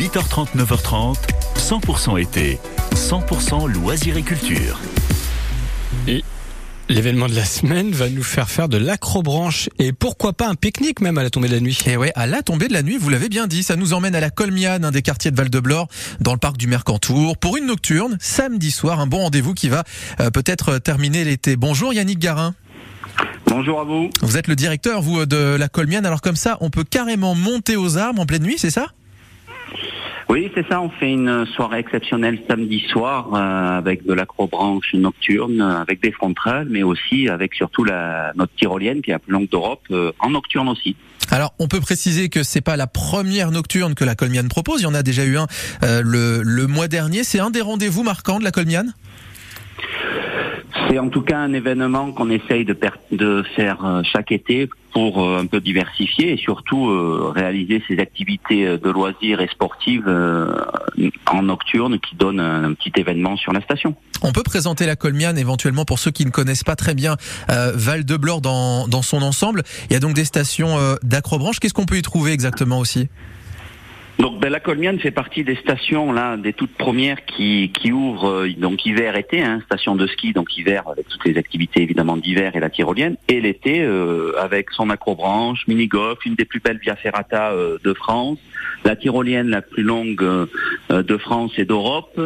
8h30, 9h30, 100% été, 100% loisirs et culture. Et l'événement de la semaine va nous faire faire de l'acrobranche et pourquoi pas un pique-nique même à la tombée de la nuit. Et ouais, à la tombée de la nuit, vous l'avez bien dit, ça nous emmène à la Colmiane, un des quartiers de Val-de-Blore, dans le parc du Mercantour, pour une nocturne, samedi soir, un bon rendez-vous qui va euh, peut-être terminer l'été. Bonjour Yannick Garin. Bonjour à vous. Vous êtes le directeur, vous, de la Colmiane. Alors comme ça, on peut carrément monter aux armes en pleine nuit, c'est ça? Oui, c'est ça. On fait une soirée exceptionnelle samedi soir euh, avec de l'acrobranche nocturne, avec des frontales, mais aussi avec surtout la, notre tyrolienne qui est la plus longue d'Europe, euh, en nocturne aussi. Alors, on peut préciser que c'est pas la première nocturne que la Colmiane propose. Il y en a déjà eu un euh, le, le mois dernier. C'est un des rendez-vous marquants de la Colmiane? C'est en tout cas un événement qu'on essaye de, de faire euh, chaque été pour euh, un peu diversifier et surtout euh, réaliser ces activités de loisirs et sportives en nocturne qui donnent un petit événement sur la station. On peut présenter la Colmiane éventuellement pour ceux qui ne connaissent pas très bien Val de Blore dans, dans son ensemble. Il y a donc des stations d'acrobranche. Qu'est-ce qu'on peut y trouver exactement aussi? Donc ben, la Colmiane fait partie des stations là, des toutes premières qui, qui ouvrent euh, donc hiver été, hein, station de ski donc hiver avec toutes les activités évidemment d'hiver et la tyrolienne, et l'été euh, avec son acrobranche, mini golf, une des plus belles via ferrata euh, de France, la tyrolienne la plus longue de France et d'Europe,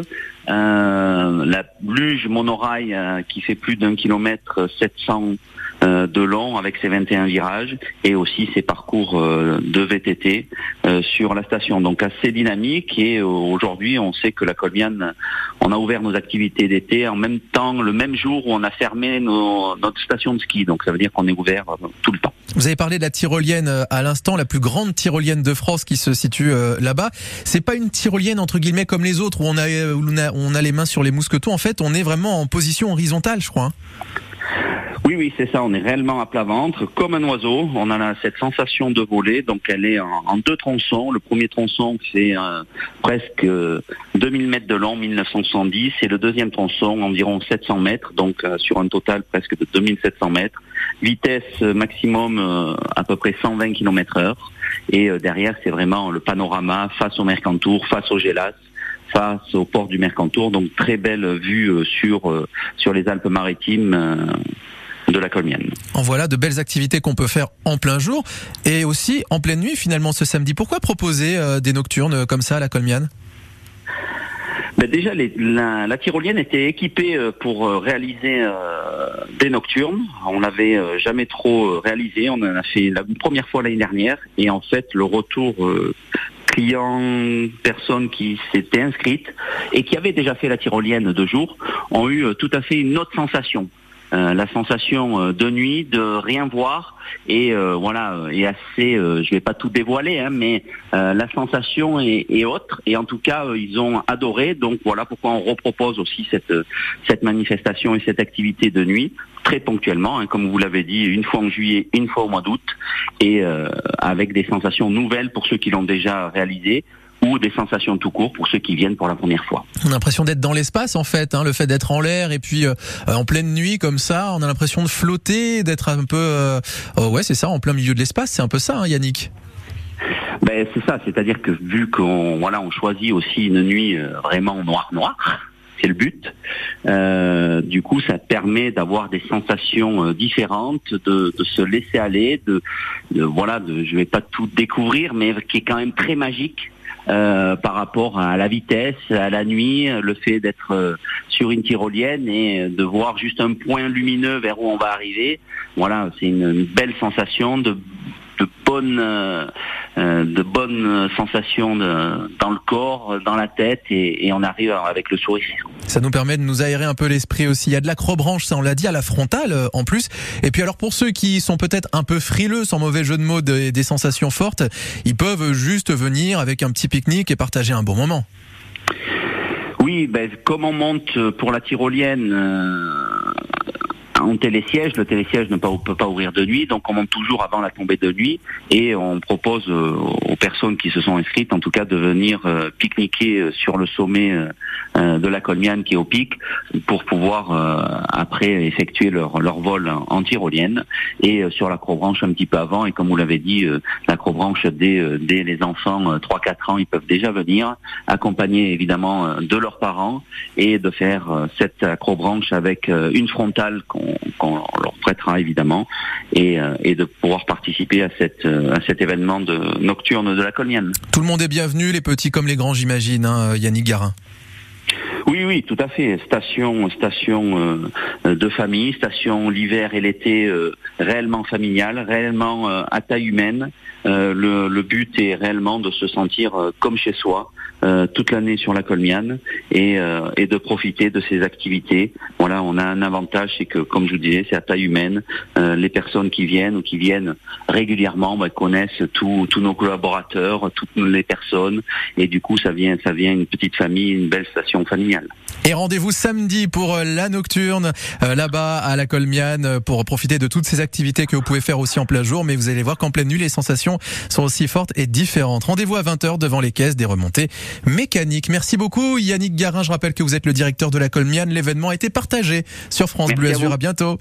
la luge monorail qui fait plus d'un kilomètre 700 euh, de long avec ses 21 virages et aussi ses parcours euh, de VTT euh, sur la station. Donc assez dynamique et aujourd'hui on sait que la Colmiane, on a ouvert nos activités d'été en même temps, le même jour où on a fermé notre station de ski. Donc ça veut dire qu'on est ouvert tout le temps. Vous avez parlé de la tyrolienne à l'instant, la plus grande tyrolienne de France qui se situe là-bas. C'est pas une tyrolienne entre guillemets comme les autres où on a, on a, les mains sur les mousquetons. En fait, on est vraiment en position horizontale, je crois. Hein. Oui, oui, c'est ça. On est réellement à plat ventre, comme un oiseau. On a cette sensation de voler. Donc, elle est en, deux tronçons. Le premier tronçon, c'est euh, presque 2000 mètres de long, 1970. Et le deuxième tronçon, environ 700 mètres. Donc, euh, sur un total presque de 2700 mètres. Vitesse maximum euh, à peu près 120 km heure. Et derrière, c'est vraiment le panorama face au Mercantour, face au Gélas face au port du Mercantour. Donc très belle vue sur sur les Alpes-Maritimes de la Colmienne. En voilà de belles activités qu'on peut faire en plein jour et aussi en pleine nuit finalement ce samedi. Pourquoi proposer euh, des nocturnes comme ça à la Colmiane ben déjà, la, tyrolienne était équipée euh, pour euh, réaliser des nocturnes. On n'avait jamais trop réalisé. On en a fait la première fois l'année dernière. Et en fait, le retour clients, personnes qui s'étaient inscrites et qui avaient déjà fait la tyrolienne de jour, ont eu tout à fait une autre sensation. Euh, la sensation euh, de nuit de rien voir et euh, voilà est assez je vais pas tout dévoiler hein, mais la sensation est, est, autre et en tout cas ils ont adoré. Donc voilà pourquoi on repropose aussi cette cette manifestation et cette activité de nuit très ponctuellement hein, comme vous l'avez dit une fois en juillet une fois au mois d'août et avec des sensations nouvelles pour ceux qui l'ont déjà réalisé ou des sensations tout court pour ceux qui viennent pour la première fois. On a l'impression d'être dans l'espace en fait, hein, le fait d'être en l'air et puis euh, en pleine nuit comme ça, on a l'impression de flotter, d'être un peu, euh, oh ouais c'est ça, en plein milieu de l'espace, c'est un peu ça, hein, Yannick. Ben c'est ça, c'est-à-dire que vu qu'on voilà on choisit aussi une nuit euh, vraiment noir noir, c'est le but. du coup, ça permet d'avoir des sensations différentes, de, de, se laisser aller, de, de voilà, de, je vais pas tout découvrir, mais qui est quand même très magique euh, par rapport à la vitesse, à la nuit, le fait d'être euh, sur une tyrolienne et de voir juste un point lumineux vers où on va arriver. Voilà, c'est une belle sensation de de bonnes, euh, euh, de bonnes sensations dans le corps, dans la tête, et, on arrive avec le sourire. Ça nous permet de nous aérer un peu l'esprit aussi. Il y a de l'acrobranche, ça on l'a dit, à la frontale euh, en plus. Et puis alors pour ceux qui sont peut-être un peu frileux, sans mauvais jeu de mots, des, des sensations fortes, ils peuvent juste venir avec un petit pique-nique et partager un bon moment. Oui, ben, comme on monte pour la tyrolienne en télésiège, le télésiège ne peut pas ouvrir de nuit, donc on monte toujours avant la tombée de nuit et on propose aux personnes qui se sont inscrites, en tout cas, de venir pique-niquer sur le sommet de la Colmiane qui est au pic pour pouvoir après effectuer leur, leur vol en tyrolienne et sur l'acrobranche un petit peu avant. Et comme vous l'avez dit, l'acrobranche dès, dès les enfants 3-4 ans, ils peuvent déjà venir accompagnés évidemment de leurs parents et de faire cette acrobranche avec une frontale qu'on leur prêtera évidemment et, euh, et, de pouvoir participer à, cette, euh, à cet événement de, nocturne de la Colmienne. Tout le monde est bienvenu, les petits comme les grands j'imagine, hein, Yannick Garin. Oui, oui, tout à fait. Station, station euh, de famille, station l'hiver et l'été réellement familiale, réellement à taille humaine. Le, le, but est réellement de se sentir comme chez soi, euh, toute l'année sur la Colmiane et, euh, et, de profiter de ces activités. Voilà, on a un avantage, c'est que, comme je vous disais, c'est à taille humaine. Euh, les personnes qui viennent ou qui viennent régulièrement bah, connaissent tous nos collaborateurs, toutes les personnes, et du coup, ça vient, ça vient une petite famille, une belle station familiale. Et rendez-vous samedi pour la nocturne là-bas à la Colmiane pour profiter de toutes ces activités que vous pouvez faire aussi en plein jour. Mais vous allez voir qu'en pleine nuit, les sensations sont aussi fortes et différentes. Rendez-vous à 20h devant les caisses des remontées mécanique. Merci beaucoup Yannick Garin. Je rappelle que vous êtes le directeur de la Colmiane. L'événement a été partagé sur France Bleu Azur. À bientôt.